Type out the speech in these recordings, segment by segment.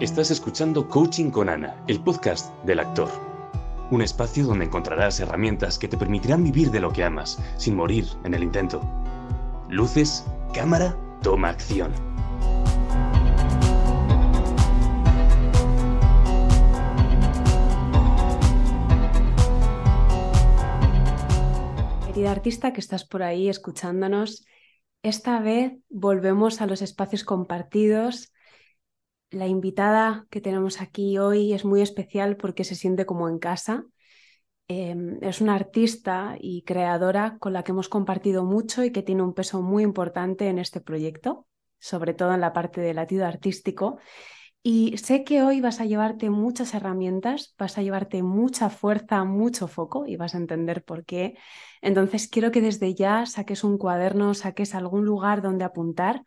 Estás escuchando Coaching con Ana, el podcast del actor. Un espacio donde encontrarás herramientas que te permitirán vivir de lo que amas, sin morir en el intento. Luces, cámara, toma acción. Querida artista que estás por ahí escuchándonos, esta vez volvemos a los espacios compartidos la invitada que tenemos aquí hoy es muy especial porque se siente como en casa. Em, es una artista y creadora con la que hemos compartido mucho y que tiene un peso muy importante en este proyecto, sobre todo en la parte del latido artístico. Y sé que hoy vas a llevarte muchas herramientas, vas a llevarte mucha fuerza, mucho foco y vas a entender por qué. Entonces quiero que desde ya saques un cuaderno, saques algún lugar donde apuntar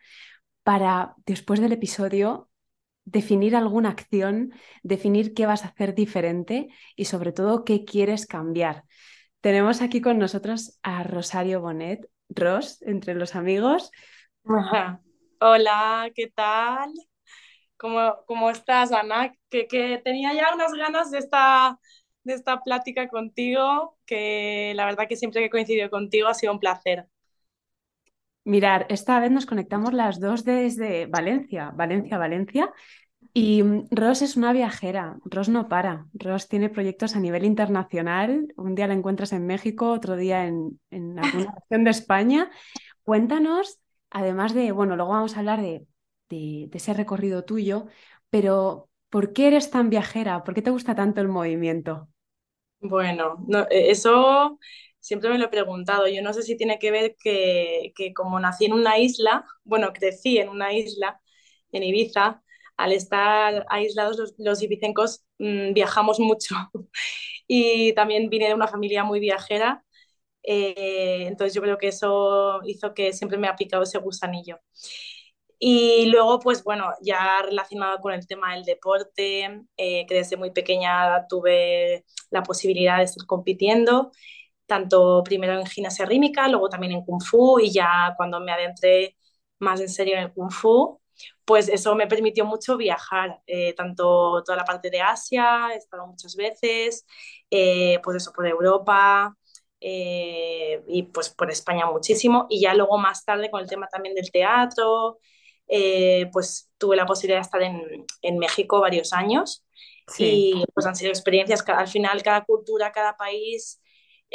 para después del episodio definir alguna acción, definir qué vas a hacer diferente y sobre todo qué quieres cambiar. Tenemos aquí con nosotros a Rosario Bonet, Ros, entre los amigos. Hola, ¿qué tal? ¿Cómo, cómo estás, Ana? Que, que, tenía ya unas ganas de esta, de esta plática contigo, que la verdad que siempre que he coincidido contigo ha sido un placer. Mirar, esta vez nos conectamos las dos desde Valencia, Valencia, Valencia. Y mm, Ros es una viajera, Ros no para. Ros tiene proyectos a nivel internacional. Un día la encuentras en México, otro día en, en alguna región de España. Cuéntanos, además de, bueno, luego vamos a hablar de, de, de ese recorrido tuyo, pero ¿por qué eres tan viajera? ¿Por qué te gusta tanto el movimiento? Bueno, no, e, eso siempre me lo he preguntado. Yo no sé si tiene que ver que, que, como nací en una isla, bueno, crecí en una isla, en Ibiza, al estar aislados los, ibicencos mmm, viajamos mucho. y también vine de una familia muy viajera, eh, entonces yo creo que eso hizo que siempre me ha picado ese gusanillo. Y luego, pues bueno, ya relacionado con el tema del deporte, eh, que desde muy pequeña tuve la posibilidad de estar compitiendo tanto primero en gimnasia rítmica, luego también en kung fu y ya cuando me adentré más en serio en el kung fu, pues eso me permitió mucho viajar, eh, tanto toda la parte de Asia, he estado muchas veces, eh, pues eso por Europa eh, y pues por España muchísimo y ya luego más tarde con el tema también del teatro, eh, pues tuve la posibilidad de estar en, en México varios años sí. y pues han sido experiencias al final cada cultura, cada país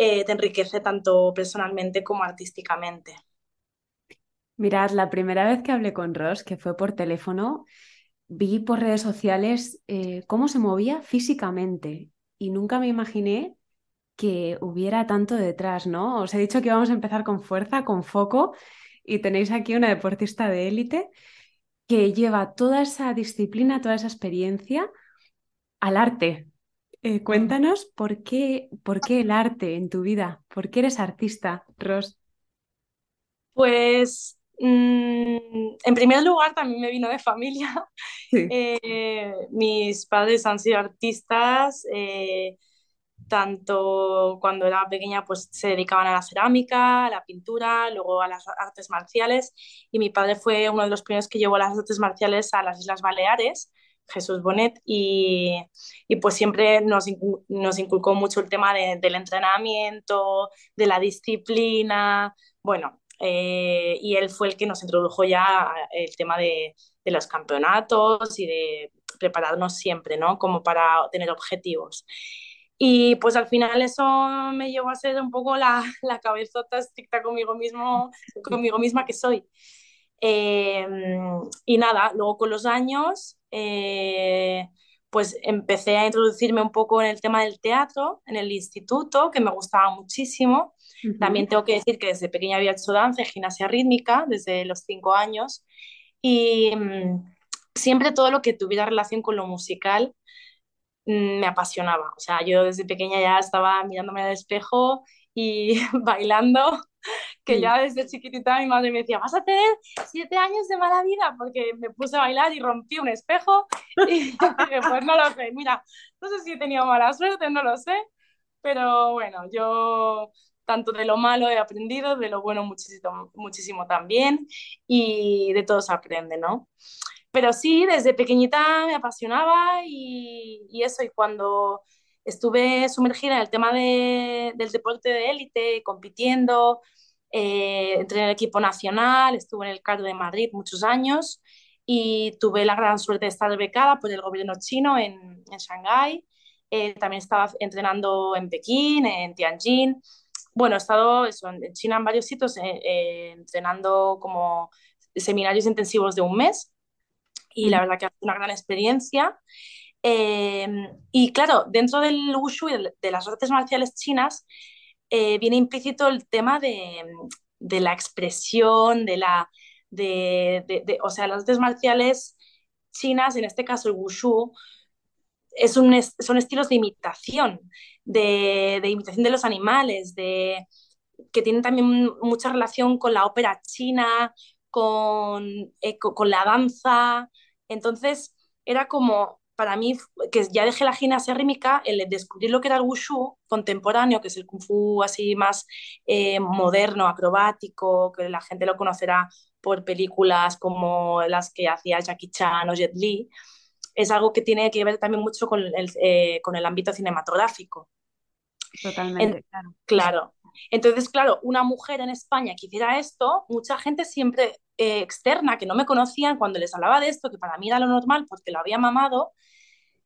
eh, te enriquece tanto personalmente como artísticamente. Mirad, la primera vez que hablé con Ross, que fue por teléfono, vi por redes sociales eh, cómo se movía físicamente y nunca me imaginé que hubiera tanto detrás, ¿no? Os he dicho que vamos a empezar con fuerza, con foco, y tenéis aquí una deportista de élite que lleva toda esa disciplina, toda esa experiencia al arte, eh, cuéntanos por qué, por qué el arte en tu vida, por qué eres artista, Ros. Pues mmm, en primer lugar también me vino de familia. Sí. Eh, mis padres han sido artistas, eh, tanto cuando era pequeña pues se dedicaban a la cerámica, a la pintura, luego a las artes marciales y mi padre fue uno de los primeros que llevó las artes marciales a las Islas Baleares Jesús Bonet, y, pues siempre nos, nos, inculcó mucho el tema de, del entrenamiento, de la disciplina, bueno, eh, y él fue el que nos introdujo ya el tema de, los campeonatos y de prepararnos siempre, ¿no? Como para tener objetivos. Y pues al final eso me llevó a ser un poco la, la cabezota estricta conmigo mismo, conmigo misma que soy. Eh, y nada, luego con los años eh, pues empecé a introducirme un poco en el tema del teatro en el instituto, que me gustaba muchísimo. Uh -huh. También tengo que decir que desde pequeña había hecho danza y gimnasia rítmica, desde los cinco años, y mmm, siempre todo lo que tuviera relación con lo musical mmm, me apasionaba. O sea, yo desde pequeña ya estaba mirándome al espejo y bailando que ya desde chiquitita mi madre me decía, vas a tener siete años de mala vida, porque me puse a bailar y rompí un espejo y pues no lo sé, mira, no sé si he tenido mala suerte, no lo sé, pero bueno, yo tanto de lo malo he aprendido, de lo bueno muchísimo, muchísimo también y de todo se aprende, ¿no? pero sí, desde pequeñita me apasionaba y, y eso, y cuando estuve sumergida en el tema de, del deporte de élite, compitiendo, eh, entré en el equipo nacional, estuve en el CAR de Madrid muchos años y tuve la gran suerte de estar becada por el gobierno chino en, en Shanghái. Eh, también estaba entrenando en Pekín, en Tianjin. Bueno, he estado eso, en China en varios sitios eh, entrenando como seminarios intensivos de un mes y la verdad que ha sido una gran experiencia. Y claro, dentro del wushu y de las artes marciales chinas, eh, viene implícito el tema de, de, la expresión, de la... De, de, o sea, las artes marciales chinas, en este caso el wushu, es un, son estilos de imitación, de, imitación de los animales, de, que tienen también mucha relación con la ópera china, con, eh, con la danza. Entonces, era como para mí, que ya dejé la gimnasia rítmica, el descubrir lo que era el wushu contemporáneo, que es el kung fu así más eh, moderno, acrobático, que la gente lo conocerá por películas como las que hacía Jackie Chan o Jet Li, es algo que tiene que ver también mucho con el, eh, con el ámbito cinematográfico. Totalmente, claro. Claro. Entonces, claro, una mujer en España que hiciera esto, mucha gente siempre eh, externa que no me conocían cuando les hablaba de esto, que para mí era lo normal porque lo había mamado,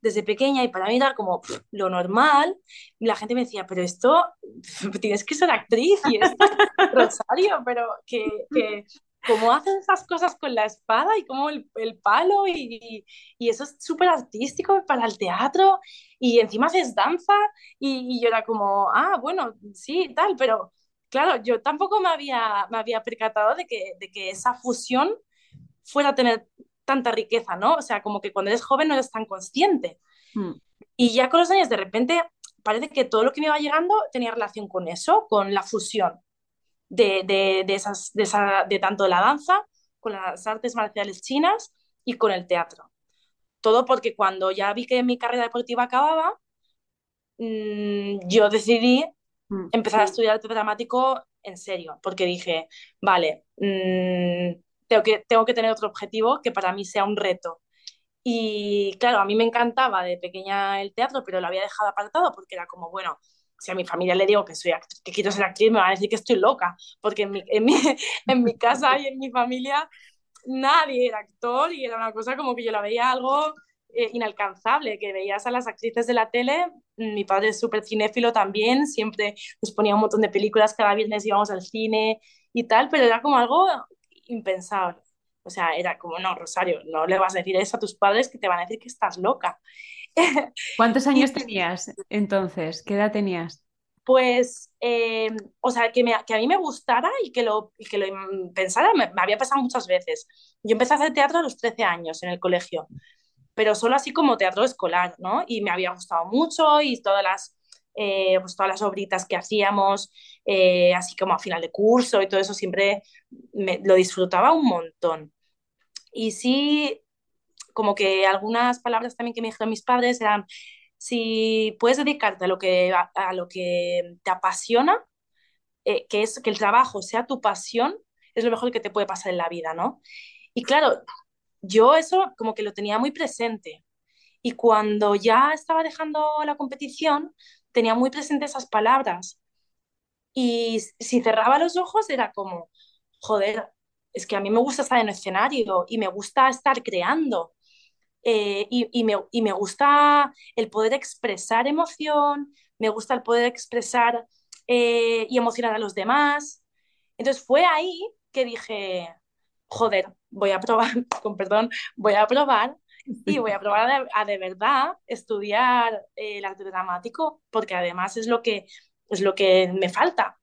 desde pequeña y para mí era como lo normal. Y la gente me decía, pero esto tienes que ser actriz y esto Rosario, pero que, que cómo hacen esas cosas con la espada y cómo el, el palo y, y, eso es súper artístico para el teatro y encima haces danza y, y, yo era como, ah, bueno, sí, tal, pero claro, yo tampoco me había, me había percatado de que, de que esa fusión fuera a tener tanta riqueza, ¿no? O sea, como que cuando eres joven no eres tan consciente. Hmm. Y ya con los años, de repente, parece que todo lo que me iba llegando tenía relación con eso, con la fusión de, de, de esas, de, esa, de tanto la danza, con las artes marciales chinas y con el teatro. Todo porque cuando ya vi que mi carrera deportiva acababa, mmm, yo decidí hmm. empezar a estudiar arte dramático en serio, porque dije, vale, mmm, tengo que, tengo que tener otro objetivo que para mí sea un reto. Y claro, a mí me encantaba de pequeña el teatro, pero lo había dejado apartado porque era como, bueno, si a mi familia le digo que, soy que quiero ser actriz, me van a decir que estoy loca, porque en mi, en mi, en mi casa y en mi familia nadie era actor y era una cosa como que yo la veía algo eh, inalcanzable, que veías a las actrices de la tele, mi padre es súper cinéfilo también, siempre nos ponía un montón de películas, cada viernes íbamos al cine y tal, pero era como algo impensable. O sea, era como, no, Rosario, no le vas a decir eso a tus padres que te van a decir que estás loca. ¿Cuántos años tenías entonces? ¿Qué edad tenías? Pues, eh, o sea, que, me, que, a mí me gustara y que lo, que lo pensara, me, había pasado muchas veces. Yo empecé a hacer teatro a los 13 años en el colegio, pero solo así como teatro escolar, ¿no? Y me había gustado mucho y todas las, eh, pues todas las obritas que hacíamos, eh, así como a final de curso y todo eso, siempre me, lo disfrutaba un montón. Y sí, como que algunas palabras también que me dijeron mis padres eran, si puedes dedicarte a lo que, a, lo que te apasiona, eh, que es que el trabajo sea tu pasión, es lo mejor que te puede pasar en la vida, ¿no? Y claro, yo eso como que lo tenía muy presente. Y cuando ya estaba dejando la competición, tenía muy presente esas palabras. Y si cerraba los ojos era como, joder, es que a mí me gusta estar en el escenario y me gusta estar creando. Eh, y, me, y, me, gusta el poder expresar emoción, me gusta el poder expresar eh, y emocionar a los demás. Entonces fue ahí que dije, joder, voy a probar, con perdón, voy a probar y voy a probar a de, verdad estudiar eh, el arte dramático, porque además es lo que, es lo que me falta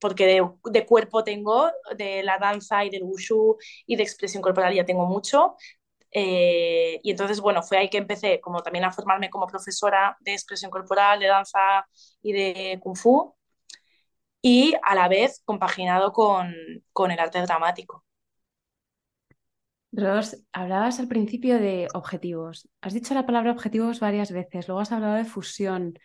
porque de, de, cuerpo tengo, de la danza y del wushu y de expresión corporal ya tengo mucho, eh, y entonces, bueno, fue ahí que empecé como también a formarme como profesora de expresión corporal, de danza y de kung fu, y a la vez compaginado con, con el arte dramático. Ros, hablabas al principio de objetivos. Has dicho la palabra objetivos varias veces, luego has hablado de fusión,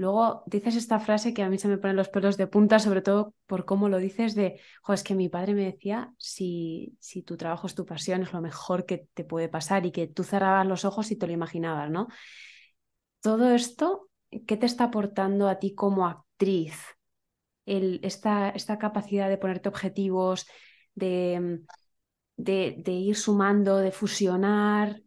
luego dices esta frase que a mí se me ponen los pelos de punta, sobre todo por cómo lo dices de, jo, es que mi padre me decía, si, si tu trabajo es tu pasión, es lo mejor que te puede pasar y que tú cerrabas los ojos y te lo imaginabas, ¿no? Todo esto, ¿qué te está aportando a ti como actriz? Esta, esta capacidad de ponerte objetivos, de, de ir sumando, de fusionar,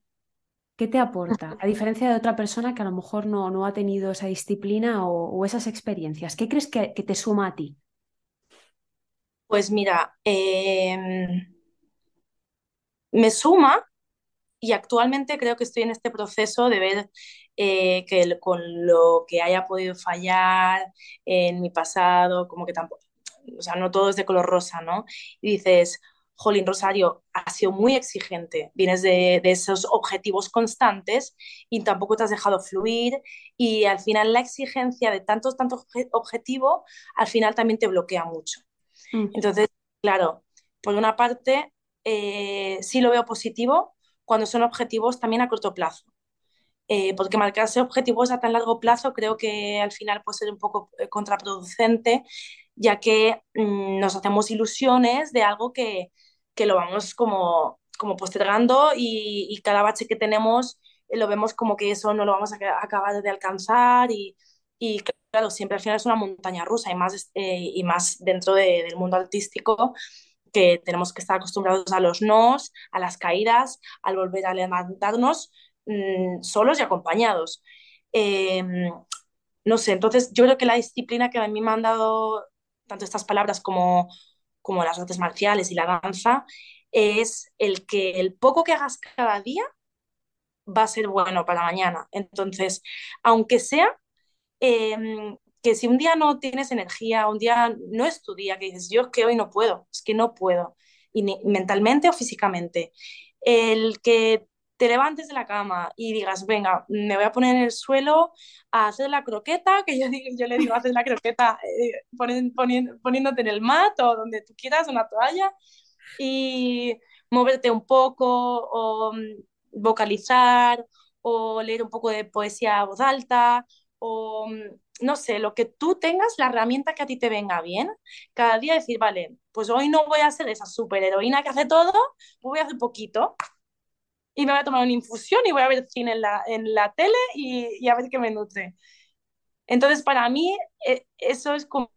¿Qué te aporta? A diferencia de otra persona que a lo mejor no, no ha tenido esa disciplina o, esas experiencias. ¿Qué crees que, te suma a ti? Pues mira, em, me suma y actualmente creo que estoy en este proceso de ver eh, que con lo que haya podido fallar en mi pasado, como que tampoco, o sea, no todo es de color rosa, ¿no? Y dices, Jolín Rosario ha sido muy exigente, vienes de, esos objetivos constantes y tampoco te has dejado fluir y al final la exigencia de tantos, tantos objetivos al final también te bloquea mucho. Mm. Entonces, claro, por una parte eh, sí lo veo positivo cuando son objetivos también a corto plazo. Eh, porque marcarse objetivos a tan largo plazo creo que al final puede ser un poco eh, contraproducente, ya que mm, nos hacemos ilusiones de algo que, que lo vamos como, como postergando y, cada bache que tenemos eh, lo vemos como que eso no lo vamos a acabar de alcanzar y, y claro, siempre al final es una montaña rusa y más, eh, y más dentro del mundo artístico que tenemos que estar acostumbrados a los nos, a las caídas, al volver a levantarnos mm, solos y acompañados. Em, no sé, entonces yo creo que la disciplina que a mí me han dado tanto estas palabras como como las artes marciales y la danza, es el que el poco que hagas cada día va a ser bueno para mañana. Entonces, aunque sea em, que si un día no tienes energía, un día no es tu día, que dices, yo es que hoy no puedo, es que no puedo, y mentalmente o físicamente, el que te levantes de la cama y digas, venga, me voy a poner en el suelo a hacer la croqueta, que yo, yo le digo, haces la croqueta eh, poniéndote en el mat o donde tú quieras, una toalla, y moverte un poco o mm, vocalizar o leer un poco de poesía a voz alta o mm, no sé, lo que tú tengas, la herramienta que a ti te venga bien, cada día decir, vale, pues hoy no voy a ser esa superheroína que hace todo, voy a hacer poquito, y me voy a tomar una infusión y voy a ver cine en la, en la tele y, a ver qué me nutre. Entonces, para mí, eh, eso es como,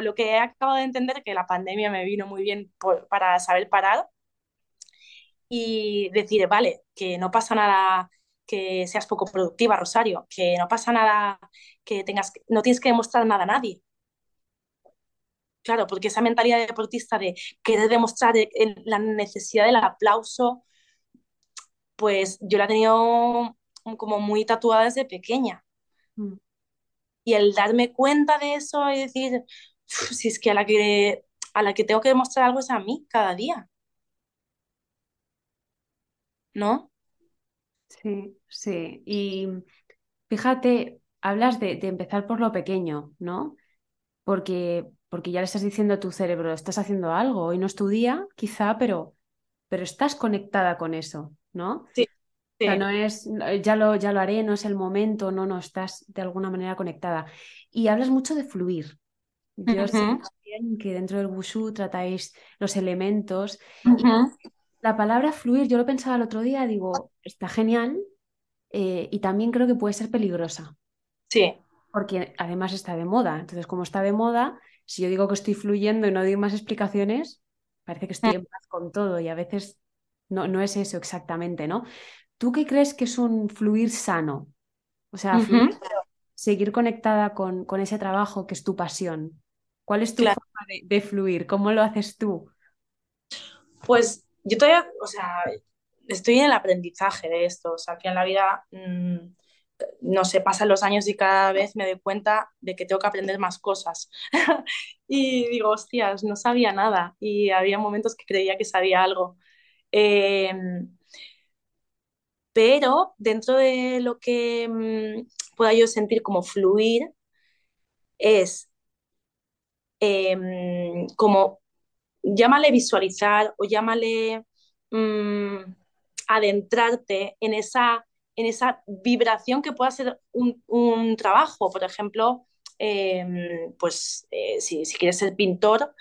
lo que he acabado de entender, que la pandemia me vino muy bien para saber parar y decir, vale, que no pasa nada que seas poco productiva, Rosario, que no pasa nada que tengas, no tienes que demostrar nada a nadie. Claro, porque esa mentalidad deportista de querer demostrar la necesidad del aplauso pues yo la he tenido como muy tatuada desde pequeña. Mm. Y el darme cuenta de eso y decir, si es que a la que, a la que tengo que demostrar algo es a mí cada día. ¿No? Sí, sí. Y fíjate, hablas de, de empezar por lo pequeño, ¿no? Porque, porque ya le estás diciendo a tu cerebro, estás haciendo algo, hoy no es tu día, quizá, pero, pero estás conectada con eso. ¿No? Sí. O sea, no es, ya lo, ya lo haré, no es el momento, no, no, estás de alguna manera conectada. Y hablas mucho de fluir. Yo sé que dentro del wushu tratáis los elementos. la palabra fluir, yo lo pensaba el otro día, digo, está genial eh, y también creo que puede ser peligrosa. Sí. Porque además está de moda. Entonces, como está de moda, si yo digo que estoy fluyendo y no doy más explicaciones, parece que estoy mm. en paz con todo y a veces no, no es eso exactamente, ¿no? ¿Tú qué crees que es un fluir sano? O sea, seguir conectada con, con, ese trabajo que es tu pasión. ¿Cuál es tu forma de, fluir? ¿Cómo lo haces tú? Pues yo todavía, o sea, estoy en el aprendizaje de esto. O sea, que en la vida, mm, no sé, pasan los años y cada vez me doy cuenta de que tengo que aprender más cosas. y digo, hostias, no sabía nada. Y había momentos que creía que sabía algo. Em, pero dentro de lo que mm, pueda yo sentir como fluir, es em, como, llámale visualizar o llámale mm, adentrarte en esa, en esa vibración que pueda ser un, trabajo. Por ejemplo, em, pues eh, si, quieres ser pintor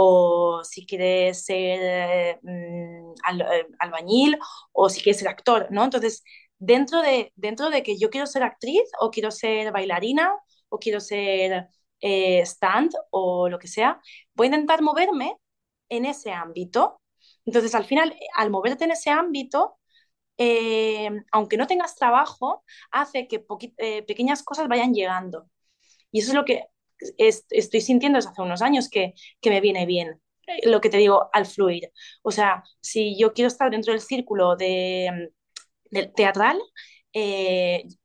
o si quieres ser mm, eh, albañil o si quieres ser actor, ¿no? Entonces, dentro de, dentro de que yo quiero ser actriz o quiero ser bailarina o quiero ser eh, stand o lo que sea, voy a intentar moverme en ese ámbito. Entonces, al final, al moverte en ese ámbito, eh, aunque no tengas trabajo, hace que pequeñas cosas vayan llegando. Y eso es lo que estoy sintiendo desde hace unos años que, que me viene bien lo que te digo, al fluir. O sea, si yo quiero estar dentro del círculo de, teatral,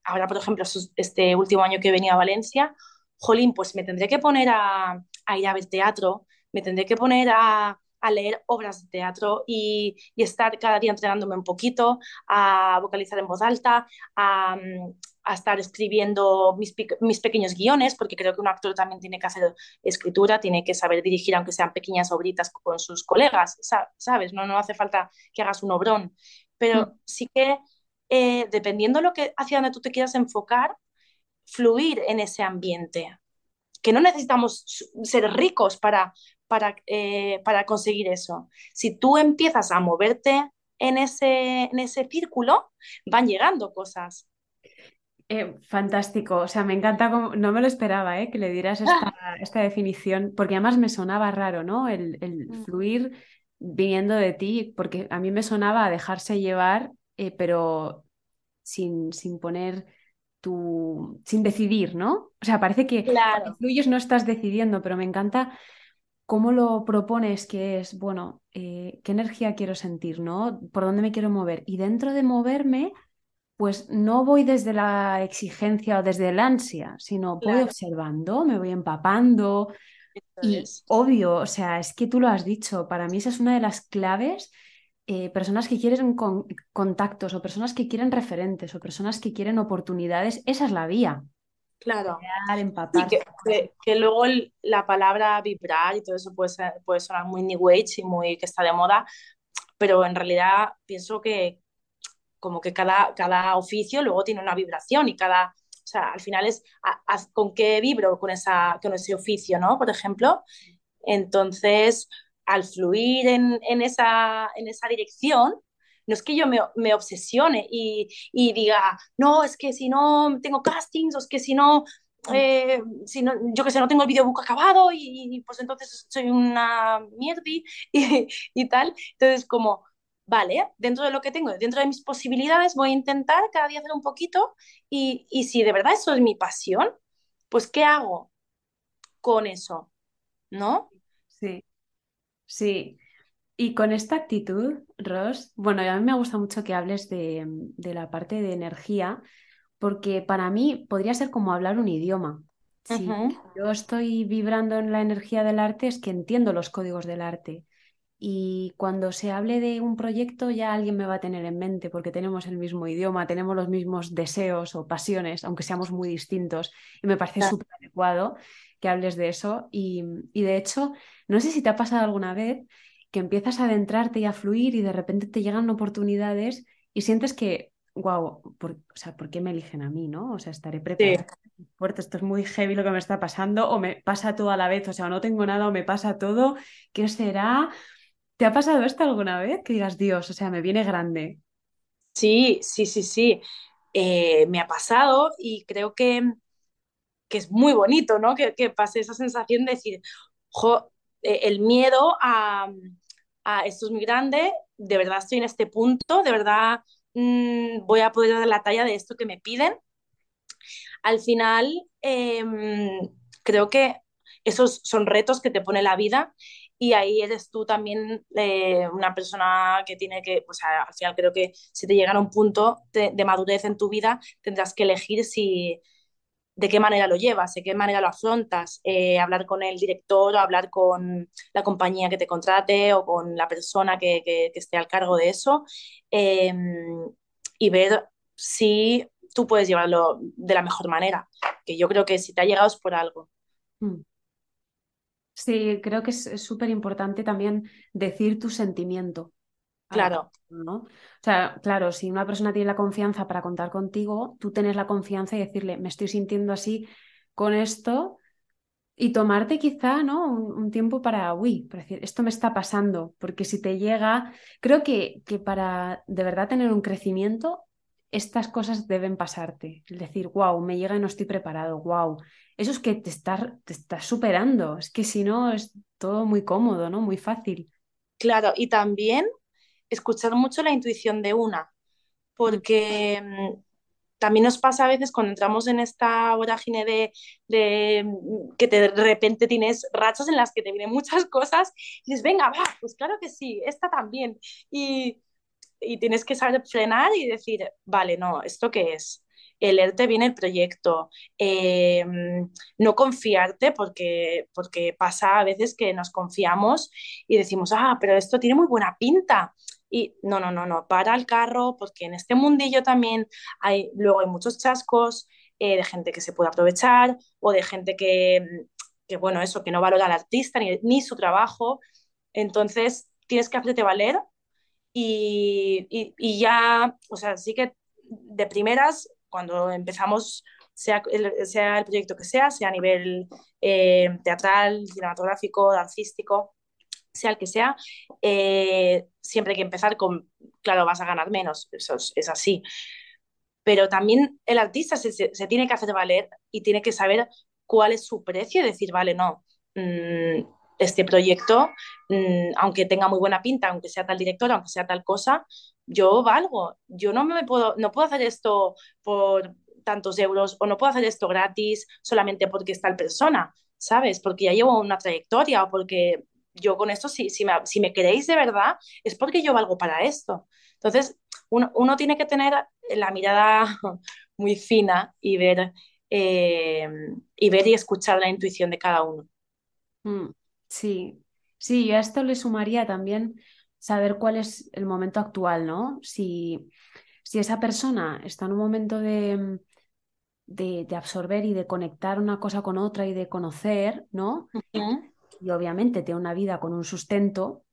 ahora, por ejemplo, este último año que venido a Valencia, jolín, pues me tendré que poner a, ir a ver teatro, me tendré que poner a, leer obras de teatro y, estar cada día entrenándome un poquito, a vocalizar en voz alta, a, estar escribiendo mis, mis, pequeños guiones, porque creo que un actor también tiene que hacer escritura, tiene que saber dirigir, aunque sean pequeñas obritas con sus colegas, ¿sabes? No, no hace falta que hagas un obrón, pero mm. sí que eh, dependiendo lo que, hacia donde tú te quieras enfocar, fluir en ese ambiente, que no necesitamos ser ricos para, para, eh, para conseguir eso. Si tú empiezas a moverte en ese, en ese círculo, van llegando cosas. Eh, fantástico, o sea, me encanta, no me lo esperaba eh, que le dieras esta, definición, porque además me sonaba raro, ¿no? El, mm. fluir viniendo de ti, porque a mí me sonaba a dejarse llevar, pero sin, sin poner sin decidir, ¿no? O sea, parece que claro. fluyes no estás decidiendo, pero me encanta cómo lo propones, que es, bueno, eh, ¿qué energía quiero sentir, ¿no? ¿Por dónde me quiero mover? Y dentro de moverme, pues no voy desde la exigencia o desde el ansia, sino voy observando, me voy empapando. y obvio, o sea, es que tú lo has dicho, para mí esa es una de las claves eh, personas que quieren contactos o personas que quieren referentes o personas que quieren oportunidades, esa es la vía. Claro. que, luego la palabra vibrar y todo eso puede, puede sonar muy new age y muy que está de moda, pero en realidad pienso que como que cada, cada oficio luego tiene una vibración y cada, o sea, al final es con qué vibro con, esa, con ese oficio, ¿no? Por ejemplo. Entonces, al fluir en, esa, en esa dirección, no es que yo me, obsesione y, diga, no, es que si no tengo castings o es que si no, eh, si no yo que sé, no tengo el videobook acabado y, pues entonces soy una mierdi y, y, tal. Entonces, como, vale, dentro de lo que tengo, dentro de mis posibilidades, voy a intentar cada día hacer un poquito y, y si de verdad eso es mi pasión, pues ¿qué hago con eso? ¿No? Sí. Sí, y con esta actitud, Ros, bueno, a mí me gusta mucho que hables de, la parte de energía, porque para mí podría ser como hablar un idioma. Si yo estoy vibrando en la energía del arte, es que entiendo los códigos del arte. Y cuando se hable de un proyecto, ya alguien me va a tener en mente, porque tenemos el mismo idioma, tenemos los mismos deseos o pasiones, aunque seamos muy distintos. Y me parece súper adecuado que hables de eso. Y, de hecho, no sé si te ha pasado alguna vez que empiezas a adentrarte y a fluir y de repente te llegan oportunidades y sientes que, wow, o sea, ¿por qué me eligen a mí, no? O sea, estaré preparada. Fuerte, esto es muy heavy lo que me está pasando, o me pasa todo a la vez, o sea, no tengo nada o me pasa todo, ¿qué será? ¿Te ha pasado esto alguna vez? Que digas, Dios, o sea, me viene grande. Sí, sí, sí, sí. Eh, me ha pasado y creo que que es muy bonito, ¿no? Que, que pase esa sensación de decir, eh, el miedo a, esto es muy grande, de verdad estoy en este punto, de verdad mm, voy a poder dar la talla de esto que me piden. Al final, em, creo que esos son retos que te pone la vida y ahí eres tú también eh, una persona que tiene que, pues al final creo que si te llega a un punto de madurez en tu vida, tendrás que elegir si, de qué manera lo llevas, de qué manera lo afrontas, eh, hablar con el director o hablar con la compañía que te contrate o con la persona que, esté al cargo de eso em, y ver si tú puedes llevarlo de la mejor manera, que yo creo que si te ha llegado es por algo. Mm. Sí, creo que es súper importante también decir tu sentimiento. Claro. ¿no? O sea, claro, si una persona tiene la confianza para contar contigo, tú tienes la confianza y decirle, me estoy sintiendo así con esto, y tomarte quizá ¿no? un, tiempo para, uy, para decir, esto me está pasando, porque si te llega, creo que, que para de verdad tener un crecimiento, estas cosas deben pasarte. Es decir, wow, me llega y no estoy preparado, wow. Eso es que te estás, te estás superando, es que si no es todo muy cómodo, ¿no? Muy fácil. Claro, y también escuchar mucho la intuición de una, porque mm, también nos pasa a veces cuando entramos en esta vorágine de, mm, que de repente tienes rachas en las que te vienen muchas cosas y dices, venga, va, pues claro que sí, esta también. Y, y tienes que saber frenar y decir, vale, no, ¿esto qué es? leerte bien el proyecto, eh, no confiarte porque, porque pasa a veces que nos confiamos y decimos, ah, pero esto tiene muy buena pinta, y no, no, no, no, para el carro, porque en este mundillo también hay, luego hay muchos chascos eh, de gente que se puede aprovechar o de gente que, que bueno, eso, que no valora al artista ni, ni su trabajo. Entonces, tienes que hacerte valer y, y, ya, o sea, sí que de primeras, cuando empezamos, sea el, sea el proyecto que sea, sea a nivel eh, teatral, cinematográfico, dancístico, sea el que sea, eh, siempre hay que empezar con, claro, vas a ganar menos, eso es, así. Pero también el artista se, se, tiene que hacer valer y tiene que saber cuál es su precio y decir, vale, no, mmm, este proyecto, mmm, aunque tenga muy buena pinta, aunque sea tal director, aunque sea tal cosa, yo valgo, yo no me puedo, no puedo hacer esto por tantos euros o no puedo hacer esto gratis solamente porque es tal persona, ¿sabes? Porque ya llevo una trayectoria o porque yo con esto, si, si, me, si me queréis de verdad, es porque yo valgo para esto. Entonces, uno, uno tiene que tener la mirada muy fina y ver, eh, y ver y escuchar la intuición de cada uno. Mm, sí, sí, a esto le sumaría también saber cuál es el momento actual, ¿no? Si, si esa persona está en un momento de, de, absorber y de conectar una cosa con otra y de conocer, ¿no? y obviamente tiene una vida con un sustento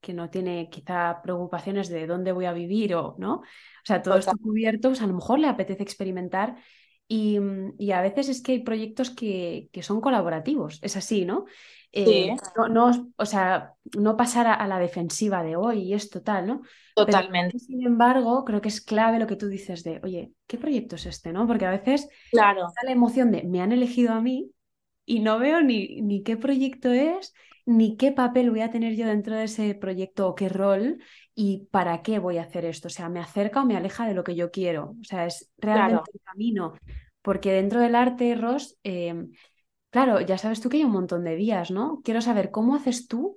que no tiene quizá preocupaciones de dónde voy a vivir o no. O sea, todo esto cubierto, pues a lo mejor le apetece experimentar y, y, a veces es que hay proyectos que, que son colaborativos, es así, ¿no? Eh, no, no, o sea, no pasar a, la defensiva de hoy y es total, ¿no? Totalmente. sin embargo, creo que es clave lo que tú dices de, oye, ¿qué proyecto es este, no? Porque a veces claro. da la emoción de, me han elegido a mí y no veo ni, ni qué proyecto es, ni qué papel voy a tener yo dentro de ese proyecto o qué rol y para qué voy a hacer esto. O sea, me acerca o me aleja de lo que yo quiero. O sea, es realmente el camino. Porque dentro del arte, Ross, em, claro, ya sabes tú que hay un montón de vías, ¿no? Quiero saber cómo haces tú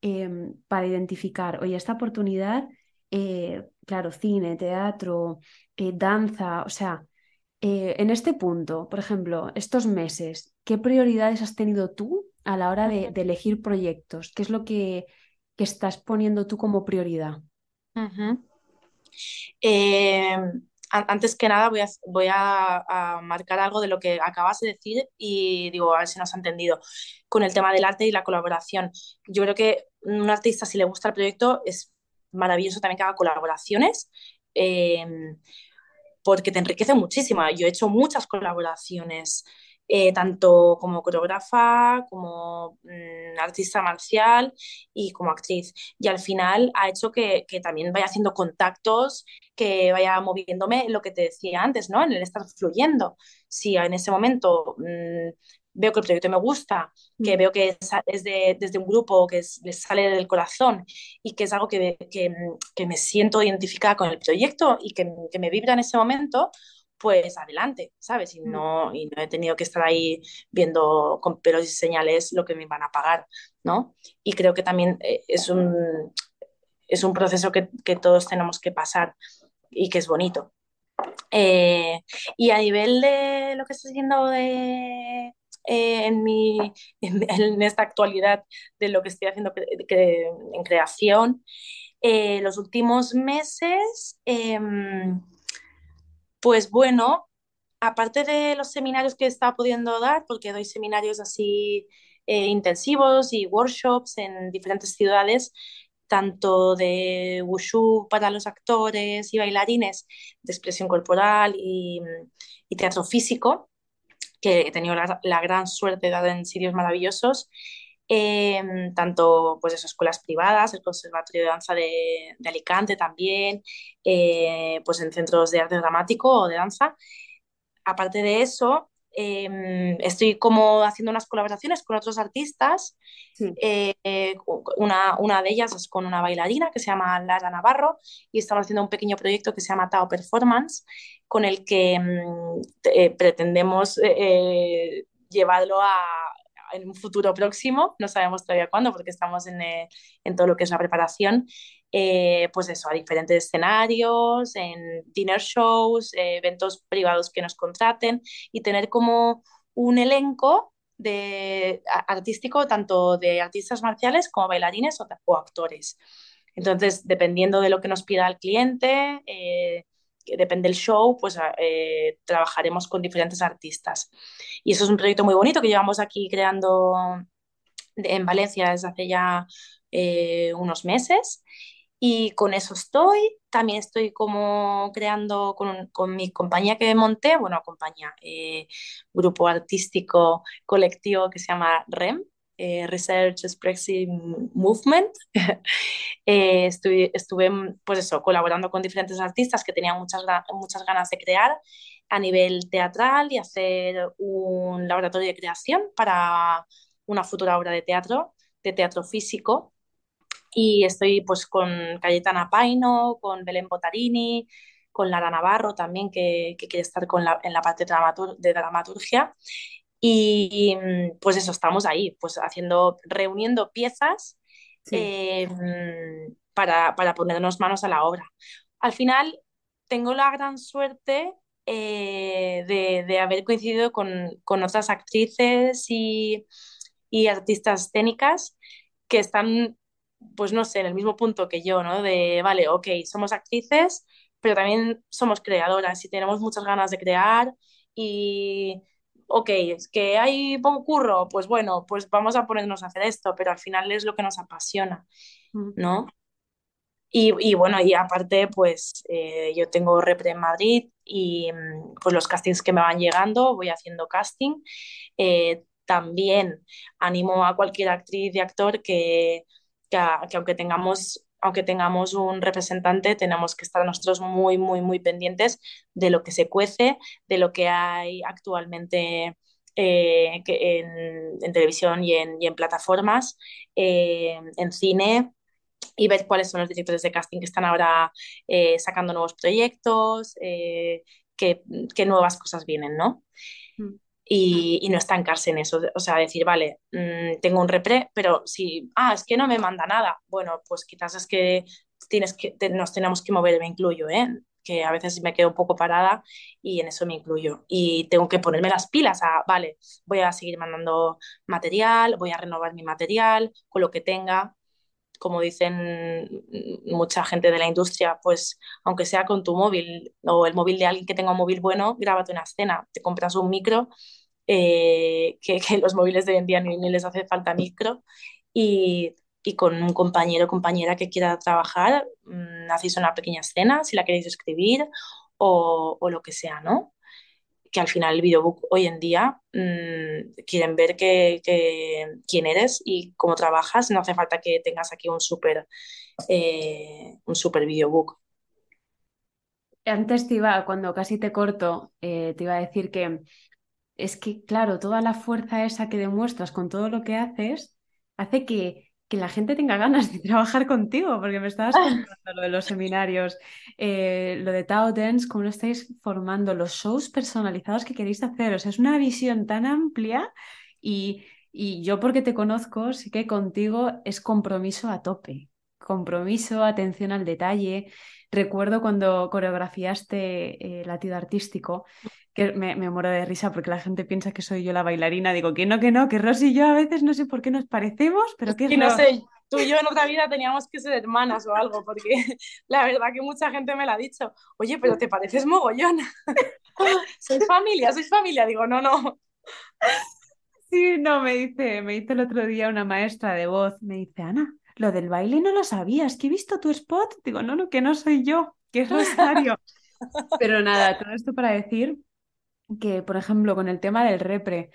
em, para identificar, oye, esta oportunidad, eh, claro, cine, teatro, eh, danza, o sea, eh, en este punto, por ejemplo, estos meses, ¿qué prioridades has tenido tú a la hora de, elegir proyectos? ¿Qué es lo que, estás poniendo tú como prioridad? Em, antes que nada voy, a, voy a, marcar algo de lo que acabas de decir y digo, a ver si nos ha entendido, con el tema del arte y la colaboración. Yo creo que un artista, si le gusta el proyecto, es maravilloso también que haga colaboraciones. Em, porque te enriquece muchísimo. Yo he hecho muchas colaboraciones, eh, tanto como coreógrafa, como mm, artista marcial y como actriz. Y al final ha hecho que, que, también vaya haciendo contactos, que vaya moviéndome, lo que te decía antes, ¿no? En el estar fluyendo. Si en ese momento mm, veo que el proyecto me gusta, que mm. veo que es, desde un grupo que les sale del corazón y que es algo que, que, me siento identificada con el proyecto y que, que, me vibra en ese momento, pues adelante, ¿sabes? Y mm. no, y no he tenido que estar ahí viendo con pelos y señales lo que me van a pagar, ¿no? Y creo que también eh, es un, es un proceso que, que todos tenemos que pasar y que es bonito. Eh, y a nivel de lo que estoy diciendo de eh, en, mi, en, esta actualidad de lo que estoy haciendo en creación. Eh, los últimos meses, em, pues bueno, aparte de los seminarios que he estado pudiendo dar, porque doy seminarios así eh, intensivos y workshops en diferentes ciudades, tanto de wushu para los actores y bailarines, de expresión corporal y, teatro físico, que he tenido la, gran suerte de dar en sitios maravillosos. Em, tanto pues escuelas privadas, el Conservatorio de Danza de, Alicante también, eh, pues en centros de arte dramático o de danza. Aparte de eso, Em, estoy como haciendo unas colaboraciones con otros artistas. Eh, una, una, de ellas es con una bailarina que se llama Lara Navarro y estamos haciendo un pequeño proyecto que se llama Tao Performance, con el que mm, eh, pretendemos eh, llevarlo a, en un futuro próximo, no sabemos todavía cuándo porque estamos en, en todo lo que es la preparación, eh, pues eso, a diferentes escenarios, en dinner shows, eh, eventos privados que nos contraten y tener como un elenco de, artístico tanto de artistas marciales como bailarines o, actores. Entonces, dependiendo de lo que nos pida el cliente, eh, depende del show, pues trabajaremos con diferentes artistas. Y eso es un proyecto muy bonito que llevamos aquí creando en Valencia desde hace ya unos meses y con eso estoy. También estoy como creando con, con mi compañía que monté, bueno, compañía, eh, grupo artístico colectivo que se llama REM, eh, Research Expressive Movement. eh, estuve, estuve, pues eso, colaborando con diferentes artistas que tenían muchas, muchas ganas de crear a nivel teatral y hacer un laboratorio de creación para una futura obra de teatro, de teatro físico y estoy pues con Cayetana Paino, con Belén Botarini, con Lara Navarro también, que, quiere estar con la, en la parte de dramaturgia. Y pues eso, estamos ahí, pues haciendo, reuniendo piezas em, para, para, ponernos manos a la obra. Al final, tengo la gran suerte eh, de, de, haber coincidido con, con otras actrices y, y artistas escénicas que están pues no sé, en el mismo punto que yo, ¿no? De, vale, ok, somos actrices, pero también somos creadoras y tenemos muchas ganas de crear y, ok, es que hay poco curro, pues bueno, pues vamos a ponernos a hacer esto, pero al final es lo que nos apasiona. ¿no? Y, y bueno, y aparte, pues eh, yo tengo repre en Madrid y mm, pues los castings que me van llegando, voy haciendo casting. Eh, también animo a cualquier actriz y actor que que, aunque tengamos aunque tengamos un representante, tenemos que estar nosotros muy, muy, muy pendientes de lo que se cuece, de lo que hay actualmente eh, en, televisión y en, plataformas, eh, en cine, y ver cuáles son los directores de casting que están ahora eh, sacando nuevos proyectos, qué, nuevas cosas vienen, ¿no? Mm y, no estancarse en eso. O sea, decir, vale, mm, tengo un repre, pero si, ah, es que no me manda nada. Bueno, pues quizás es que, tienes que nos tenemos que mover, me incluyo, ¿eh? que a veces me quedo un poco parada y en eso me incluyo. Y tengo que ponerme las pilas a, vale, voy a seguir mandando material, voy a renovar mi material con lo que tenga. Como dicen mucha gente de la industria, pues aunque sea con tu móvil o el móvil de alguien que tenga un móvil bueno, grábate una escena, te compras un micro eh, que, los móviles de hoy en día ni, les hace falta micro y, y, con un compañero o compañera que quiera trabajar, mmm, hacéis una pequeña escena si la queréis escribir o lo que sea, ¿no? Que al final el videobook hoy en día mmm, quieren ver que, que, quién eres y cómo trabajas, no hace falta que tengas aquí un súper eh, un super videobook. Antes te iba, cuando casi te corto, eh, te iba a decir que es que, claro, toda la fuerza esa que demuestras con todo lo que haces hace que, que la gente tenga ganas de trabajar contigo, porque me estabas contando lo de los seminarios, eh, lo de Tao Dance, cómo lo estáis formando, los shows personalizados que queréis hacer. O sea, es una visión tan amplia y, y yo porque te conozco, sí que contigo es compromiso a tope. Compromiso, atención al detalle. Recuerdo cuando coreografiaste el latido artístico, que me, muero de risa porque la gente piensa que soy yo la bailarina. Digo que no, que no, que Rosy y yo a veces no sé por qué nos parecemos, pero que no sé, tú y yo en otra vida teníamos que ser hermanas o algo, porque la verdad que mucha gente me la ha dicho, oye, pero te pareces mogollón. sois familia, sois familia. Digo, no, no. Sí, no, me dice, me dice el otro día una maestra de voz, me dice, Ana, lo del baile no lo sabías, que he visto tu spot. Digo, no, no, que no soy yo, que es Rosario. Pero nada, todo esto para decir que, por ejemplo, con el tema del repre,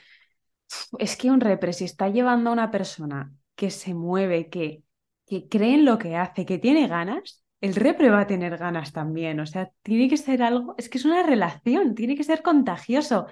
es que un repre, si está llevando a una persona que se mueve, que, que cree en lo que hace, que tiene ganas, el repre va a tener ganas también. O sea, tiene que ser algo, es que es una relación, tiene que ser contagioso.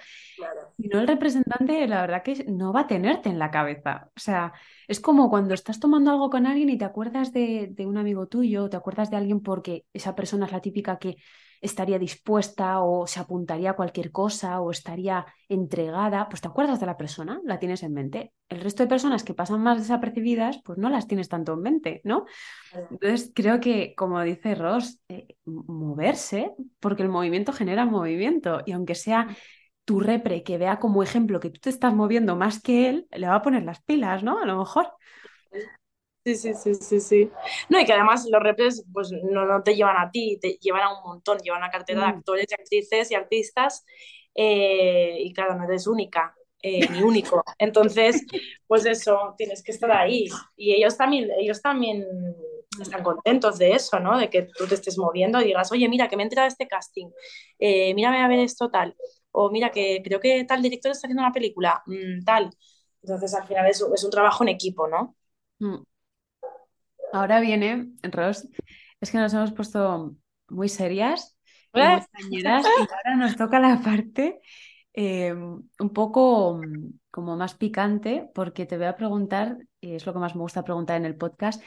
Y no el representante, la verdad que no va a tenerte en la cabeza. O sea, es como cuando estás tomando algo con alguien y te acuerdas de, de un amigo tuyo, te acuerdas de alguien porque esa persona es la típica que estaría dispuesta o se apuntaría a cualquier cosa o estaría entregada, pues te acuerdas de la persona, la tienes en mente. El resto de personas que pasan más desapercibidas, pues no las tienes tanto en mente, ¿no? Entonces creo que, como dice Ross, eh, moverse, porque el movimiento genera movimiento y aunque sea tu repre que vea como ejemplo que tú te estás moviendo más que él, le va a poner las pilas, ¿no? A lo mejor. Sí, sí, sí, sí, sí. No, y que además los repres pues no, no te llevan a ti, te llevan a un montón, llevan a cartera de mm. actores y actrices y artistas eh, y claro, no eres única. Eh, ni único. Entonces, pues eso, tienes que estar ahí. Y ellos también, ellos también están contentos de eso, ¿no? De que tú te estés moviendo y digas, oye, mira, que me he enterado de este casting, eh, mírame a ver esto tal, o mira, que creo que tal director está haciendo una película, mm, tal. Entonces, al final es, es, un trabajo en equipo, ¿no? Mm. Ahora viene, Ros, es que nos hemos puesto muy serias, muy ¿Eh? y ahora nos toca la parte eh, un poco como más picante, porque te voy a preguntar, y es lo que más me gusta preguntar en el podcast,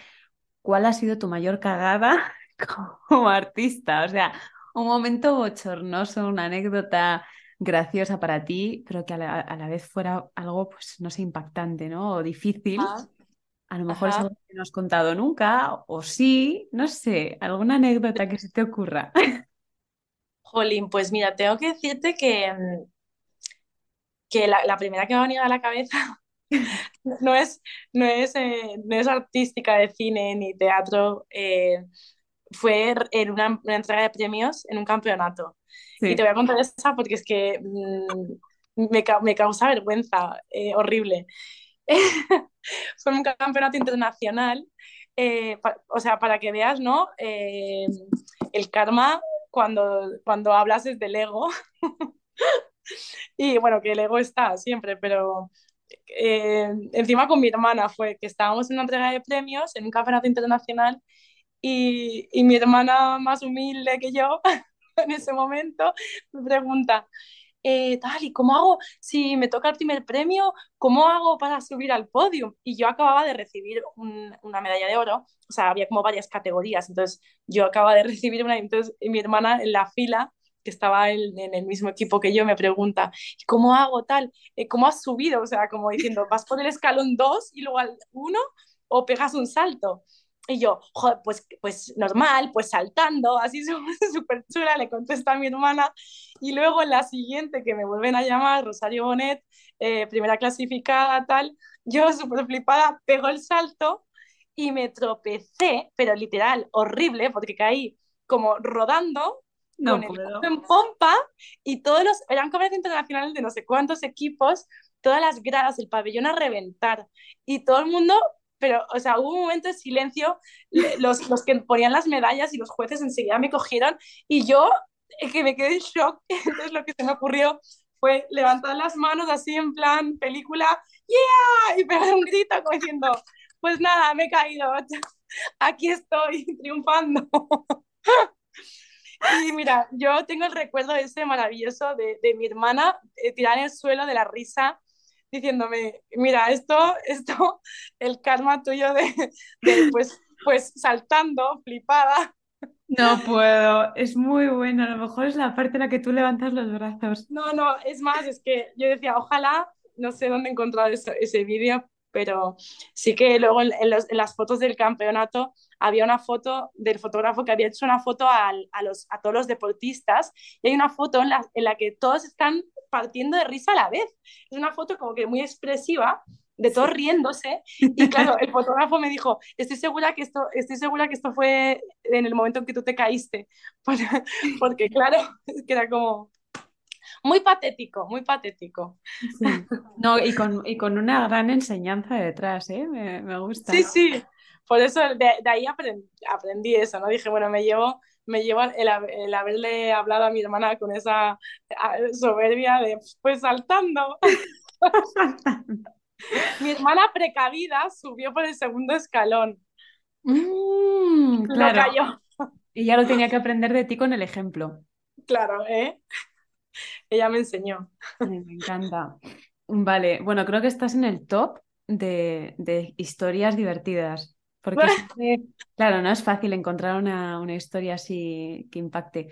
¿cuál ha sido tu mayor cagada como artista? O sea, un momento bochornoso, una anécdota graciosa para ti, pero que a la, vez fuera algo, pues, no sé, impactante, ¿no? O difícil. Ah. A lo mejor es algo que no has contado nunca, o sí, no sé, alguna anécdota que se te ocurra. Jolín, pues mira, tengo que decirte que, que la, primera que me ha venido a la cabeza no es, no, es, eh, no es artística de cine ni teatro, eh, fue en una, entrega de premios en un campeonato. Y te voy a contar esa porque es que mm, me, me, causa vergüenza eh, horrible. fue un campeonato internacional, eh, o sea, para que veas, ¿no? Eh, el karma cuando, cuando hablas es del ego. y bueno, que el ego está siempre, pero eh, encima con mi hermana fue que estábamos en una entrega de premios en un campeonato internacional y, y mi hermana más humilde que yo en ese momento me pregunta, eh, tal, ¿y cómo hago si me toca el primer premio? ¿Cómo hago para subir al podio? Y yo acababa de recibir una medalla de oro, o sea, había como varias categorías, entonces yo acababa de recibir una, entonces mi hermana en la fila que estaba en, en el mismo equipo que yo, me pregunta, ¿cómo hago tal? Eh, ¿Cómo has subido? O sea, como diciendo, ¿vas por el escalón 2 y luego al 1 o pegas un salto? Y yo, joder, pues, pues normal, pues saltando, así súper chula, le contesta a mi hermana. Y luego en la siguiente que me vuelven a llamar, Rosario Bonet, eh, primera clasificada, tal, yo súper flipada, pego el salto y me tropecé, pero literal, horrible, porque caí como rodando no con el el en pompa y todos los, eran comercios internacionales de no sé cuántos equipos, todas las gradas, el pabellón a reventar y todo el mundo pero, o sea, hubo un momento de silencio, los, los que ponían las medallas y los jueces enseguida me cogieron y yo, eh, que me quedé en shock, entonces lo que se me ocurrió fue levantar las manos así en plan película, ¡yeah! Y pegar un grito como diciendo, pues nada, me he caído, aquí estoy triunfando. Y mira, yo tengo el recuerdo ese maravilloso de, de mi hermana eh, tirar en el suelo de la risa diciéndome, mira, esto, esto, el karma tuyo de, pues, pues saltando, flipada. No puedo, es muy bueno, a lo mejor es la parte en la que tú levantas los brazos. No, no, es más, es que yo decía, ojalá, no sé dónde encontrar ese, ese vídeo, pero sí que luego en, las fotos del campeonato había una foto del fotógrafo que había hecho una foto a, los, a todos los deportistas y hay una foto en la, en la que todos están partiendo de risa a la vez. Es una foto como que muy expresiva de todos riéndose y claro, el fotógrafo me dijo, estoy segura que esto, estoy segura que esto fue en el momento en que tú te caíste, porque claro, que era como muy patético, muy patético. No, y con, y con una gran enseñanza detrás, ¿eh? Me, me gusta. Sí, sí, por eso de, ahí aprendí, eso, ¿no? Dije, bueno, me llevo, me llevo el, el, haberle hablado a mi hermana con esa soberbia de, pues saltando. mi hermana precavida subió por el segundo escalón. Mm, claro. Y ya lo tenía que aprender de ti con el ejemplo. Claro, ¿eh? Ella me enseñó. Me encanta. Vale, bueno, creo que estás en el top de, historias divertidas. Porque, claro, no es fácil encontrar una, historia así que impacte.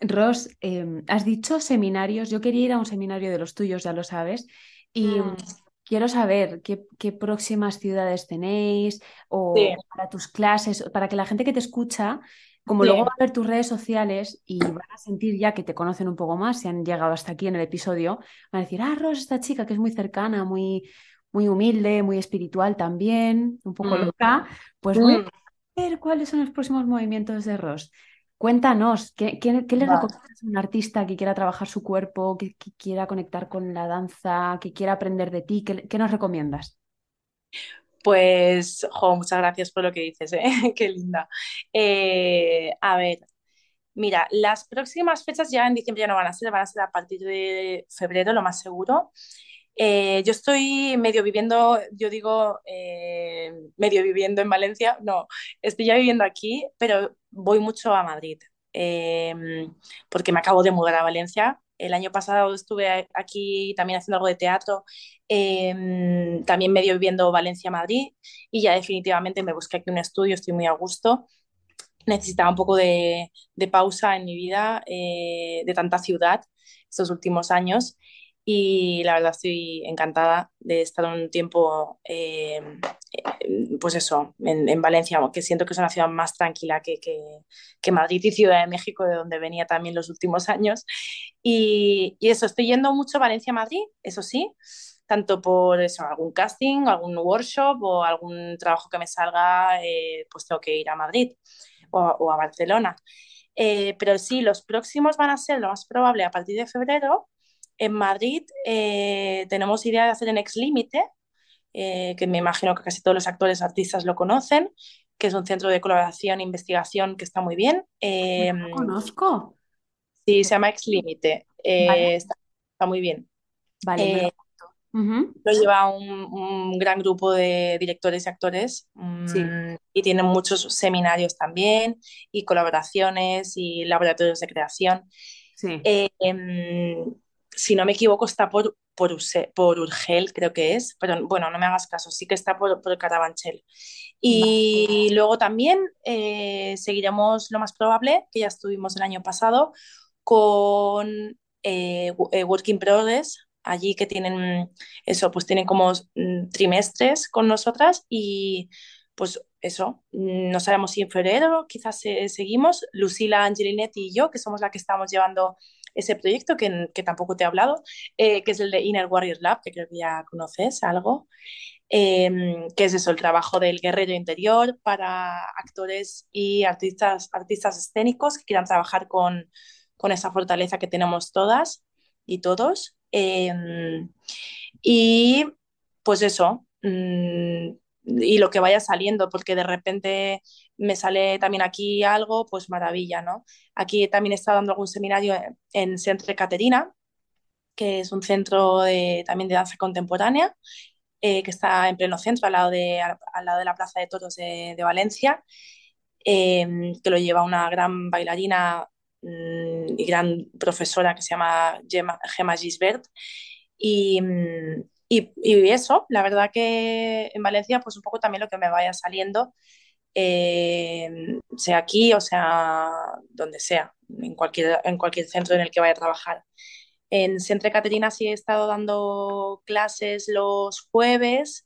Ros, em, has dicho seminarios. Yo quería ir a un seminario de los tuyos, ya lo sabes. Y mm. quiero saber qué, próximas ciudades tenéis o para tus clases, para que la gente que te escucha como luego va a ver tus redes sociales y van a sentir ya que te conocen un poco más, si han llegado hasta aquí en el episodio, van a decir, ah, Ros, esta chica que es muy cercana, muy, muy humilde, muy espiritual también, un poco mm. loca, pues voy a mm. ver cuáles son los próximos movimientos de Ros. Cuéntanos, ¿qué, qué, le recomiendas a un artista que quiera trabajar su cuerpo, que, quiera conectar con la danza, que quiera aprender de ti? ¿Qué, qué nos recomiendas? Pues, jo, muchas gracias por lo que dices, ¿eh? qué linda. Eh, a ver, mira, las próximas fechas ya en diciembre ya no van a ser, van a ser a partir de febrero, lo más seguro. Eh, yo estoy medio viviendo, yo digo, medio viviendo en Valencia, no, estoy ya viviendo aquí, pero voy mucho a Madrid, porque me acabo de mudar a Valencia el año pasado estuve aquí también haciendo algo de teatro, em, también medio viviendo Valencia-Madrid y ya definitivamente me busqué aquí un estudio, estoy muy a gusto. Necesitaba un poco de, pausa en mi vida, eh, de tanta ciudad estos últimos años y la verdad estoy encantada de estar un tiempo, eh, pues eso, en, Valencia, que siento que es una ciudad más tranquila que, que, Madrid y Ciudad de México, de donde venía también los últimos años. Y, y eso, estoy yendo mucho Valencia-Madrid, eso sí, tanto por eso, algún casting, algún workshop o algún trabajo que me salga, eh, pues tengo que ir a Madrid o, o a Barcelona. Eh, pero sí, los próximos van a ser lo más probable a partir de febrero en Madrid eh, tenemos idea de hacer en Ex Límite, eh, que me imagino que casi todos los actores artistas lo conocen, que es un centro de colaboración e investigación que está muy bien. Eh, conozco. Sí, se llama Ex Límite. Eh, está, muy bien. Vale. Lo lleva un, gran grupo de directores y actores mm, y tienen muchos seminarios también y colaboraciones y laboratorios de creación. Sí. Em, si no me equivoco, está por, por, por, Urgel, creo que es, pero bueno, no me hagas caso, sí que está por, por Carabanchel. Y luego también eh, seguiremos lo más probable, que ya estuvimos el año pasado, con eh, eh, Working Progress, allí que tienen eso, pues tienen como mm, trimestres con nosotras y pues eso, no sabemos si en febrero quizás seguimos, Lucila, Angelinetti y yo, que somos la que estamos llevando ese proyecto que, que tampoco te he hablado, eh, que es el de Inner Warrior Lab, que creo que ya conoces algo, em, que es eso, el trabajo del guerrero interior para actores y artistas, artistas escénicos que quieran trabajar con, con esa fortaleza que tenemos todas y todos. Em, y pues eso, mm, y lo que vaya saliendo, porque de repente me sale también aquí algo, pues maravilla, ¿no? Aquí también he estado dando algún seminario en Centre Caterina, que es un centro también de danza contemporánea, eh, que está en pleno centro, al lado de, al lado de la Plaza de Toros de, Valencia, em, que lo lleva una gran bailarina mm, y gran profesora que se llama Gemma, Gisbert. Y, mm, y, y, eso, la verdad que en Valencia, pues un poco también lo que me vaya saliendo, eh, sea aquí o sea donde sea, en cualquier, en cualquier centro en el que vaya a trabajar. En Centre Caterina sí he estado dando clases los jueves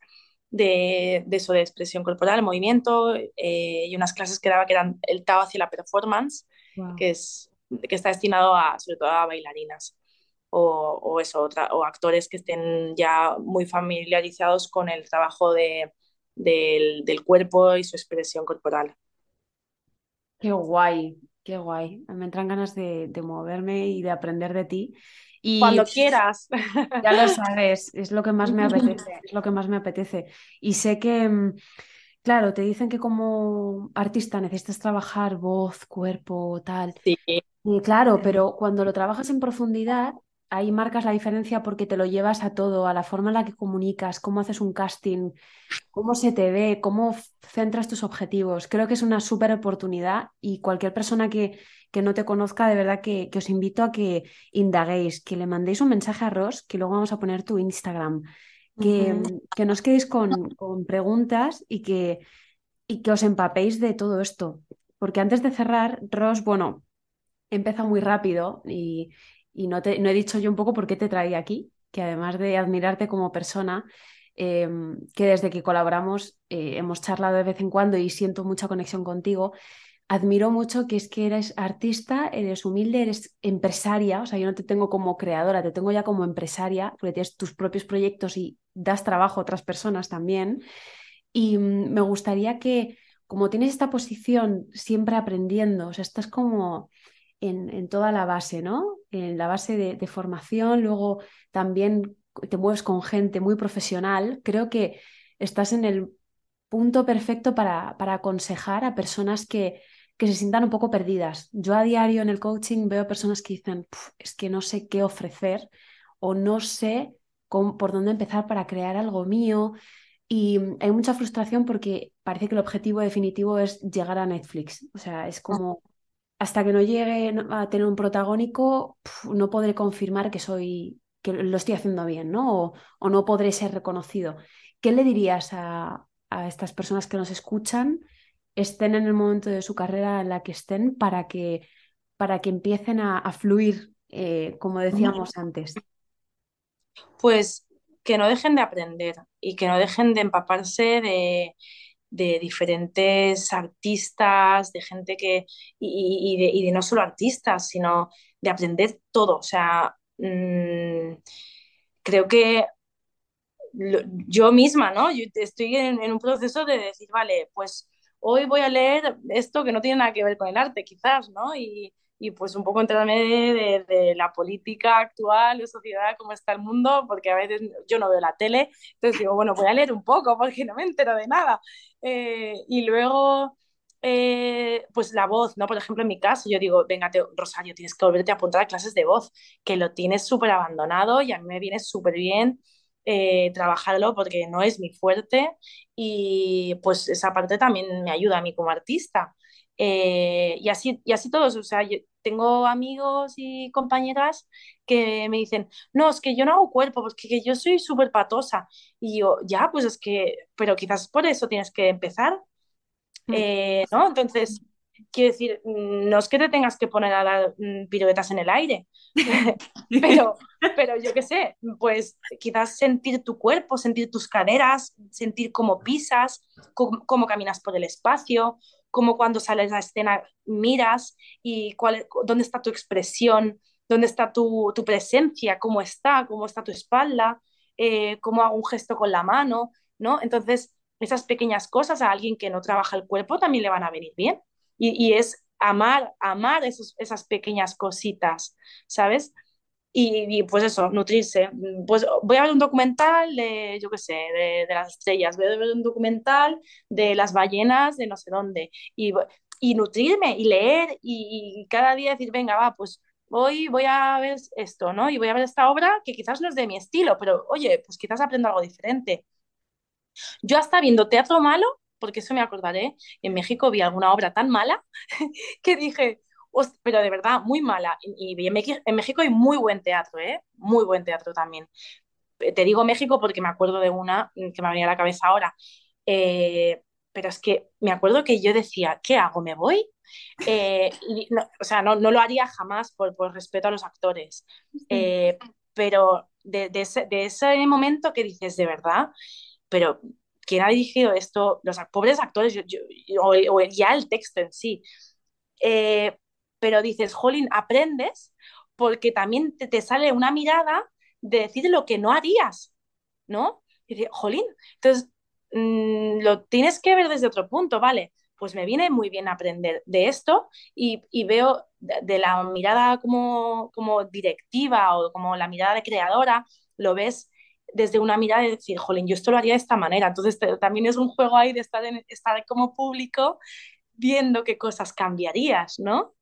de, de eso, de expresión corporal, movimiento, eh, y unas clases que daba que eran el Tao hacia la performance, que, es, que está destinado a, sobre todo a bailarinas. O, o eso, otra, o actores que estén ya muy familiarizados con el trabajo de, del, del cuerpo y su expresión corporal. Qué guay, qué guay. Me entran ganas de, de moverme y de aprender de ti. Y Cuando quieras. Ya lo sabes, es lo que más me apetece, es lo que más me apetece. Y sé que, mm, claro, te dicen que como artista necesitas trabajar voz, cuerpo, tal. Sí. Y claro, pero cuando lo trabajas en profundidad, ahí marcas la diferencia porque te lo llevas a todo, a la forma en la que comunicas, cómo haces un casting, cómo se te ve, cómo centras tus objetivos. Creo que es una súper oportunidad y cualquier persona que, que, no te conozca, de verdad que, os invito a que indaguéis, que le mandéis un mensaje a Ross, que luego vamos a poner tu Instagram, que, que no os quedéis con, con preguntas y que, y que os empapéis de todo esto. Porque antes de cerrar, Ross, bueno, empieza muy rápido y, y no, te, no he dicho yo un poco por qué te traía aquí, que además de admirarte como persona, em, que desde que colaboramos eh, hemos charlado de vez en cuando y siento mucha conexión contigo, admiro mucho que es que eres artista, eres humilde, eres empresaria, o sea, yo no te tengo como creadora, te tengo ya como empresaria, porque tienes tus propios proyectos y das trabajo a otras personas también. Y mm, me gustaría que, como tienes esta posición siempre aprendiendo, o sea, estás como en, toda la base, ¿no? En la base de, formación, luego también te mueves con gente muy profesional. Creo que estás en el punto perfecto para, para aconsejar a personas que, que se sientan un poco perdidas. Yo a diario en el coaching veo personas que dicen, es que no sé qué ofrecer o no sé por dónde empezar para crear algo mío. Y hay mucha frustración porque parece que el objetivo definitivo es llegar a Netflix. O sea, es como hasta que no llegue a tener un protagónico, no podré confirmar que soy, que lo estoy haciendo bien, ¿no? O, no podré ser reconocido. ¿Qué le dirías a, estas personas que nos escuchan, estén en el momento de su carrera en la que estén, para que, para que empiecen a, fluir, eh, como decíamos antes? Pues que no dejen de aprender y que no dejen de empaparse de, de diferentes artistas, de gente que, y, de, no solo artistas, sino de aprender todo. O sea, mm, creo que yo misma, ¿no? Yo estoy en, en, un proceso de decir, vale, pues hoy voy a leer esto que no tiene nada que ver con el arte, quizás, ¿no? Y, y pues un poco enterarme de, la política actual, de sociedad, cómo está el mundo, porque a veces yo no veo la tele, entonces digo, bueno, voy a leer un poco porque no me entero de nada. Eh, y luego, eh, pues la voz, ¿no? Por ejemplo, en mi caso, yo digo, venga, Rosario, tienes que volverte a apuntar a clases de voz, que lo tienes súper abandonado y a mí me viene súper bien. Eh, trabajarlo porque no es mi fuerte y pues esa parte también me ayuda a mí como artista. Y, así, y así todos, o sea, yo tengo amigos y compañeras que me dicen, no, es que yo no hago cuerpo, porque que yo soy súper patosa. Y yo, ya, pues es que, pero quizás por eso tienes que empezar, mm. eh, ¿no? Entonces, quiero decir, no es que te tengas que poner a dar mm, piruetas en el aire, pero, pero yo qué sé, pues quizás sentir tu cuerpo, sentir tus caderas, sentir cómo pisas, cómo caminas por el espacio, como cuando sales a la escena miras y cuál, dónde está tu expresión, dónde está tu, tu presencia, cómo está, cómo está tu espalda, eh, cómo hago un gesto con la mano, ¿no? Entonces, esas pequeñas cosas a alguien que no trabaja el cuerpo también le van a venir bien. Y, y es amar, amar esas pequeñas cositas, ¿sabes? Y, pues eso, nutrirse. Pues voy a ver un documental de, yo qué sé, de, las estrellas, voy a ver un documental de las ballenas de no sé dónde. Y, y nutrirme y leer y, cada día decir, venga, va, pues hoy voy a ver esto, ¿no? Y voy a ver esta obra que quizás no es de mi estilo, pero oye, pues quizás aprendo algo diferente. Yo hasta viendo teatro malo, porque eso me acordaré, en México vi alguna obra tan mala que dije, pero de verdad, muy mala. Y, en, México, hay muy buen teatro, ¿eh? Muy buen teatro también. Eh, te digo México porque me acuerdo de una que me venía a la cabeza ahora. Eh, pero es que me acuerdo que yo decía, ¿qué hago? ¿Me voy? Eh, o sea, no, no, lo haría jamás por, por, respeto a los actores. pero de, de, ese, de, ese, momento que dices, de verdad, pero ¿quién ha dirigido esto? Los pobres actores, o, o, ya el texto en sí. Eh, pero dices, jolín, aprendes porque también te, sale una mirada de decir lo que no harías, ¿no? Y dices, jolín, entonces mm, lo tienes que ver desde otro punto, ¿vale? Pues me viene muy bien aprender de esto y, veo de, la mirada como, como directiva o como la mirada de creadora, lo ves desde una mirada de decir, jolín, yo esto lo haría de esta manera. Entonces también es un juego ahí de estar, en, estar como público viendo qué cosas cambiarías, ¿no?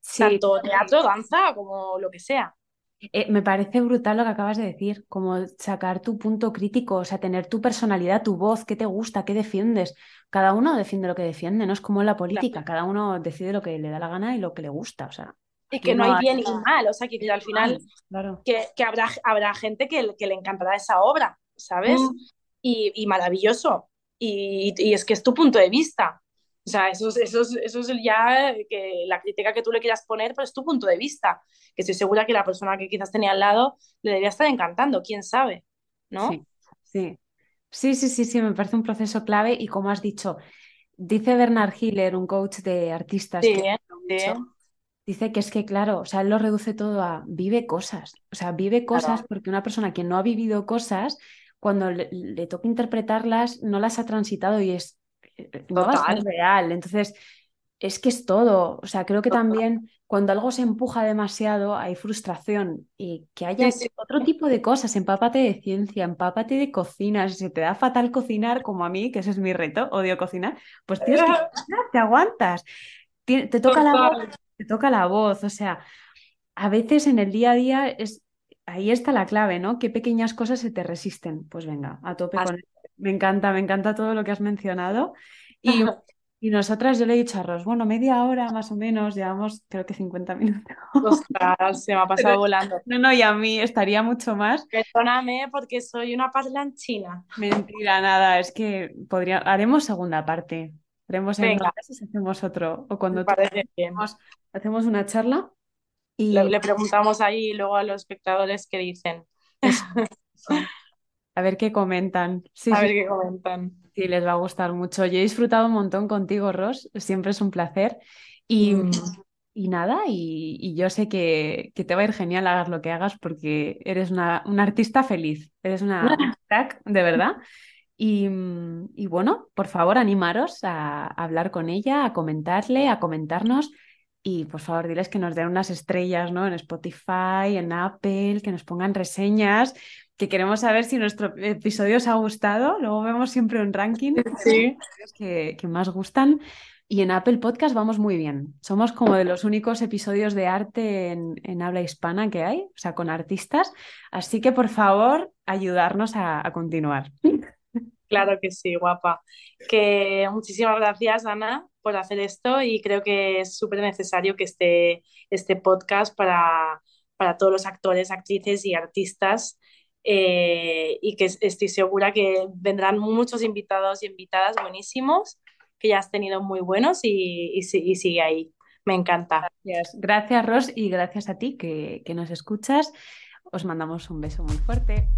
Sí. Tanto teatro, danza, como lo que sea. Eh, me parece brutal lo que acabas de decir, como sacar tu punto crítico, o sea, tener tu personalidad, tu voz, qué te gusta, qué defiendes. Cada uno defiende lo que defiende, no es como en la política, cada uno decide lo que le da la gana y lo que le gusta, o sea. Y que no hay bien ni mal, o sea, que al final claro. que, que, habrá, habrá gente que, que, le encantará esa obra, ¿sabes? Mm. Y, y, maravilloso. Y, y, es que es tu punto de vista. O sea, eso, eso, eso es ya que la crítica que tú le quieras poner, pero es tu punto de vista. Que estoy segura que la persona que quizás tenía al lado le debería estar encantando, quién sabe, ¿no? Sí, sí. Sí, sí, sí, sí, me parece un proceso clave y como has dicho, dice Bernard Hiller, un coach de artistas, dice que es que, claro, o sea, él lo reduce todo a vive cosas, o sea, vive cosas porque una persona que no ha vivido cosas, cuando le, le toca interpretarlas, no las ha transitado y es no va a ser real. Entonces, es que es todo. O sea, creo que también cuando algo se empuja demasiado hay frustración y que haya otro tipo de cosas. Empápate de ciencia, empápate de cocina. Si se te da fatal cocinar, como a mí, que ese es mi reto, odio cocinar, pues tienes que te aguantas. Te, toca la voz, te toca la voz. O sea, a veces en el día a día es ahí está la clave, ¿no? ¿Qué pequeñas cosas se te resisten? Pues venga, a tope con Me encanta, me encanta todo lo que has mencionado. Y, y, nosotras, yo le he dicho a Ros, bueno, media hora más o menos, llevamos creo que 50 minutos. Ostras, se me ha pasado volando. No, no, y a mí estaría mucho más. Perdóname porque soy una parlanchina. Mentira, nada, es que podría... haremos segunda parte. Haremos en hacemos otro. O cuando hacemos, hacemos una charla y le, preguntamos ahí luego a los espectadores qué dicen. A ver qué comentan. Sí, a ver qué comentan. Sí, les va a gustar mucho. Yo he disfrutado un montón contigo, Ros. Siempre es un placer. Y, mm. y nada, y, yo sé que, que, te va a ir genial hagas lo que hagas porque eres una, una artista feliz. Eres una crack, de verdad. Y, y, bueno, por favor, animaros a hablar con ella, a comentarle, a comentarnos y por favor, diles que nos den unas estrellas, ¿no? En Spotify, en Apple, que nos pongan reseñas, que queremos saber si nuestro episodio os ha gustado. Luego vemos siempre un ranking sí. que, que más gustan. Y en Apple Podcast vamos muy bien. Somos como de los únicos episodios de arte en, en, habla hispana que hay, o sea, con artistas. Así que, por favor, ayudarnos a, a continuar. Claro que sí, guapa. Que muchísimas gracias, Ana, por hacer esto y creo que es súper necesario que esté este podcast para, para todos los actores, actrices y artistas eh, y que estoy segura que vendrán muchos invitados y invitadas buenísimos, que ya has tenido muy buenos y, y, sigue ahí. Me encanta. Gracias, gracias Ros y gracias a ti que, que nos escuchas. Os mandamos un beso muy fuerte.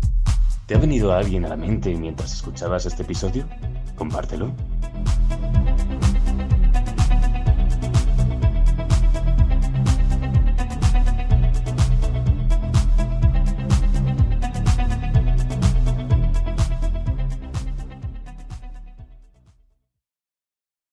¿Te ha venido alguien a la mente mientras escuchabas este episodio? Compártelo.